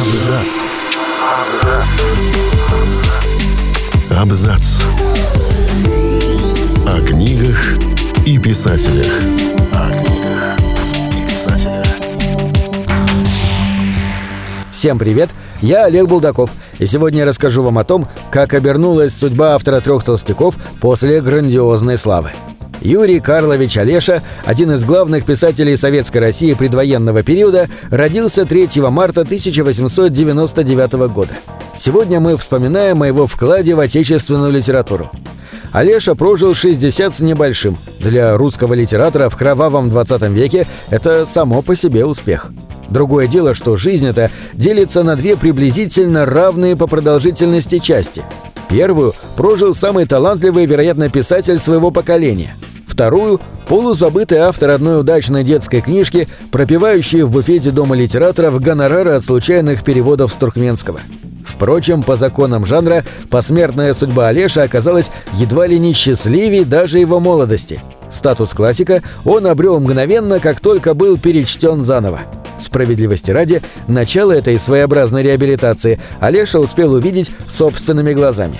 Абзац. Абзац. О книгах и писателях. Всем привет, я Олег Булдаков, и сегодня я расскажу вам о том, как обернулась судьба автора трех толстяков после грандиозной славы. Юрий Карлович Олеша, один из главных писателей Советской России предвоенного периода, родился 3 марта 1899 года. Сегодня мы вспоминаем о его вкладе в отечественную литературу. Олеша прожил 60 с небольшим. Для русского литератора в кровавом 20 веке это само по себе успех. Другое дело, что жизнь эта делится на две приблизительно равные по продолжительности части. Первую прожил самый талантливый, вероятно, писатель своего поколения. Вторую – полузабытый автор одной удачной детской книжки, пропивающий в буфете Дома литераторов гонорары от случайных переводов с туркменского. Впрочем, по законам жанра, посмертная судьба Олеша оказалась едва ли не счастливей даже его молодости. Статус классика он обрел мгновенно, как только был перечтен заново. Справедливости ради, начало этой своеобразной реабилитации Олеша успел увидеть собственными глазами.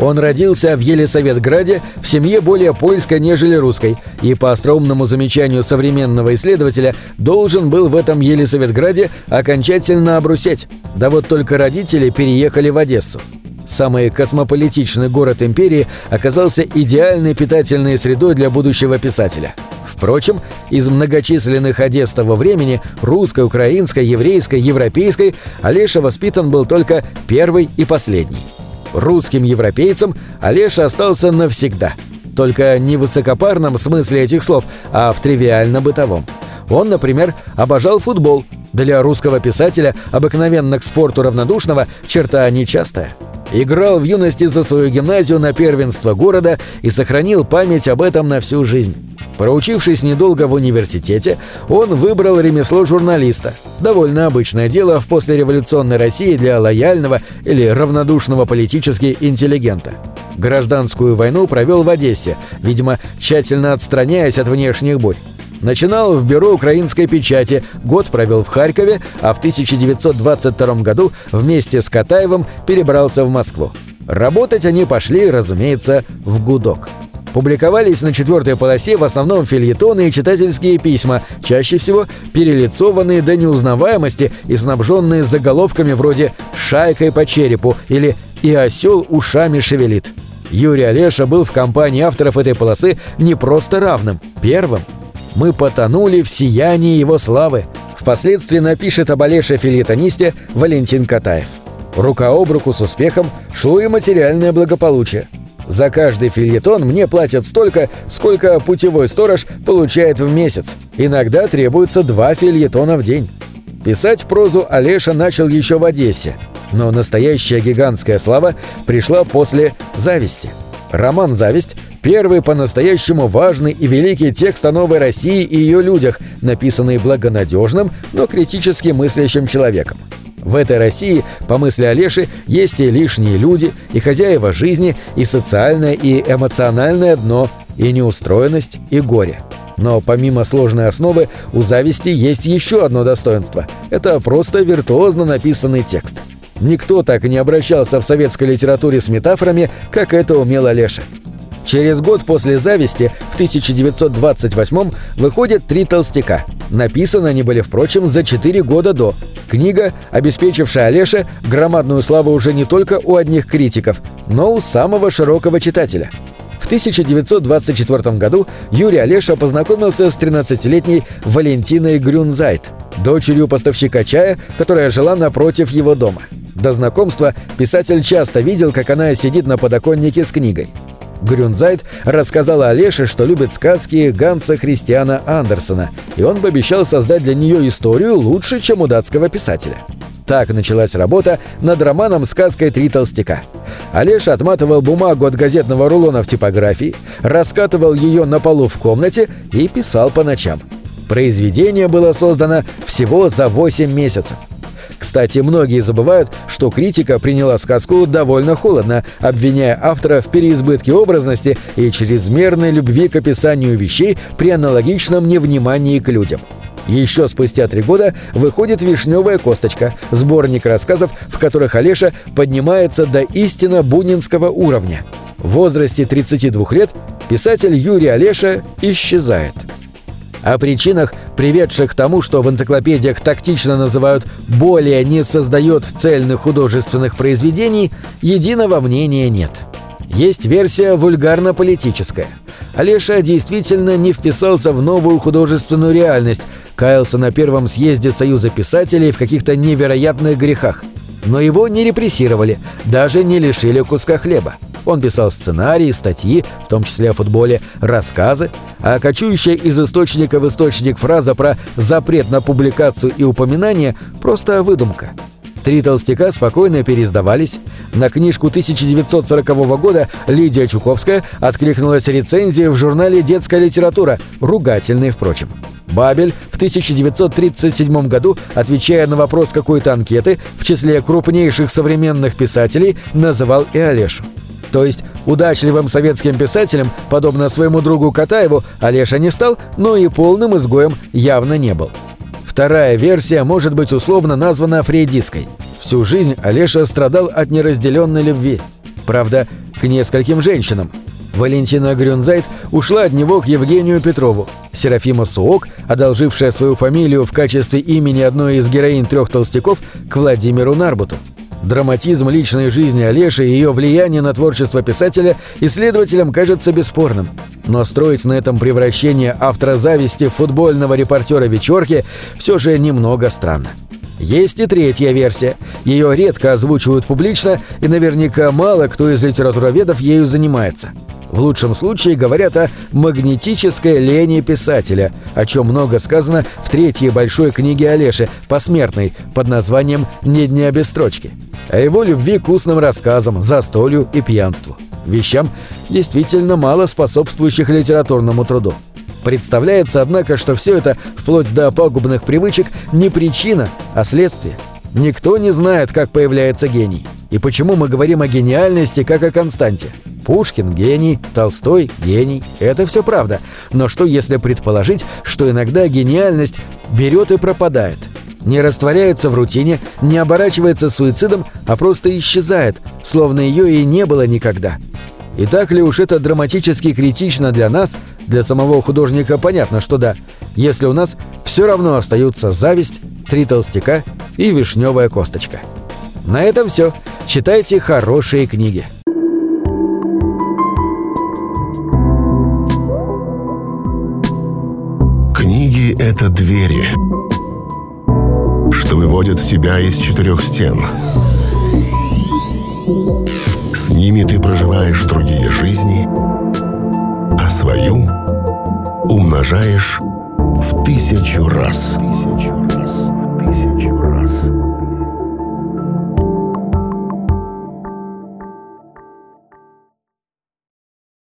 Он родился в Елисаветграде в семье более польской, нежели русской, и по остроумному замечанию современного исследователя должен был в этом Елисаветграде окончательно обрусеть. Да вот только родители переехали в Одессу. Самый космополитичный город империи оказался идеальной питательной средой для будущего писателя. Впрочем, из многочисленных Одесс того времени – русской, украинской, еврейской, европейской – Олеша воспитан был только первый и последний. Русским европейцем Олеша остался навсегда. Только не в высокопарном смысле этих слов, а в тривиально-бытовом. Он, например, обожал футбол. Для русского писателя, обыкновенно к спорту равнодушного, черта нечастая. Играл в юности за свою гимназию на первенство города и сохранил память об этом на всю жизнь. Проучившись недолго в университете, он выбрал ремесло журналиста. Довольно обычное дело в послереволюционной России для лояльного или равнодушного политически интеллигента. Гражданскую войну провел в Одессе, видимо, тщательно отстраняясь от внешних бурь. Начинал в бюро украинской печати, год провел в Харькове, а в 1922 году вместе с Катаевым перебрался в Москву. Работать они пошли, разумеется, в гудок. Публиковались на четвертой полосе в основном фильетоны и читательские письма, чаще всего перелицованные до неузнаваемости и снабженные заголовками вроде «Шайкой по черепу» или «И осел ушами шевелит». Юрий Олеша был в компании авторов этой полосы не просто равным, первым. Мы потонули в сиянии его славы. Впоследствии напишет об Олеше филетонисте Валентин Катаев. Рука об руку с успехом шло и материальное благополучие. За каждый фильетон мне платят столько, сколько путевой сторож получает в месяц. Иногда требуется два фильетона в день. Писать прозу Олеша начал еще в Одессе, но настоящая гигантская слава пришла после «Зависти». Роман «Зависть» — первый по-настоящему важный и великий текст о новой России и ее людях, написанный благонадежным, но критически мыслящим человеком. В этой России, по мысли Олеши, есть и лишние люди, и хозяева жизни, и социальное, и эмоциональное дно, и неустроенность, и горе. Но помимо сложной основы, у зависти есть еще одно достоинство. Это просто виртуозно написанный текст. Никто так не обращался в советской литературе с метафорами, как это умел Олеша. Через год после «Зависти» в 1928 выходят «Три толстяка». Написаны они были, впрочем, за четыре года до. Книга, обеспечившая Олеше громадную славу уже не только у одних критиков, но у самого широкого читателя. В 1924 году Юрий Олеша познакомился с 13-летней Валентиной Грюнзайт, дочерью поставщика чая, которая жила напротив его дома. До знакомства писатель часто видел, как она сидит на подоконнике с книгой. Грюнзайт рассказала Олеше, что любит сказки Ганса Христиана Андерсона, и он пообещал создать для нее историю лучше, чем у датского писателя. Так началась работа над романом «Сказкой три толстяка». Олеша отматывал бумагу от газетного рулона в типографии, раскатывал ее на полу в комнате и писал по ночам. Произведение было создано всего за 8 месяцев. Кстати, многие забывают, что критика приняла сказку довольно холодно, обвиняя автора в переизбытке образности и чрезмерной любви к описанию вещей при аналогичном невнимании к людям. Еще спустя три года выходит «Вишневая косточка» — сборник рассказов, в которых Олеша поднимается до истинно бунинского уровня. В возрасте 32 лет писатель Юрий Олеша исчезает. О причинах, приведших к тому, что в энциклопедиях тактично называют «более не создает цельных художественных произведений», единого мнения нет. Есть версия вульгарно-политическая. Олеша действительно не вписался в новую художественную реальность, каялся на первом съезде Союза писателей в каких-то невероятных грехах. Но его не репрессировали, даже не лишили куска хлеба. Он писал сценарии, статьи, в том числе о футболе, рассказы, а кочующая из источника в источник фраза про запрет на публикацию и упоминание – просто выдумка. Три толстяка спокойно переиздавались. На книжку 1940 года Лидия Чуковская откликнулась рецензией в журнале «Детская литература», ругательной, впрочем. Бабель в 1937 году, отвечая на вопрос какой-то анкеты, в числе крупнейших современных писателей, называл и Олешу. То есть удачливым советским писателем, подобно своему другу Катаеву, Олеша не стал, но и полным изгоем явно не был. Вторая версия может быть условно названа фрейдистской. Всю жизнь Олеша страдал от неразделенной любви. Правда, к нескольким женщинам. Валентина Грюнзайт ушла от него к Евгению Петрову. Серафима Суок, одолжившая свою фамилию в качестве имени одной из героинь трех толстяков, к Владимиру Нарбуту. Драматизм личной жизни Олеши и ее влияние на творчество писателя исследователям кажется бесспорным. Но строить на этом превращение автора зависти футбольного репортера вечерки все же немного странно. Есть и третья версия. Ее редко озвучивают публично, и наверняка мало кто из литературоведов ею занимается. В лучшем случае говорят о магнетической лени писателя, о чем много сказано в третьей большой книге Олеши, посмертной, под названием «Не дня без строчки», о его любви к устным рассказам, застолью и пьянству. Вещам, действительно мало способствующих литературному труду. Представляется, однако, что все это, вплоть до пагубных привычек, не причина, а следствие. Никто не знает, как появляется гений. И почему мы говорим о гениальности как о константе. Пушкин – гений, Толстой – гений. Это все правда. Но что если предположить, что иногда гениальность берет и пропадает? Не растворяется в рутине, не оборачивается суицидом, а просто исчезает, словно ее и не было никогда. И так ли уж это драматически критично для нас, для самого художника понятно, что да, если у нас все равно остаются зависть, три толстяка и вишневая косточка. На этом все. Читайте хорошие книги. Книги — это двери, что выводят тебя из четырех стен. С ними ты проживаешь другие жизни, умножаешь в тысячу раз.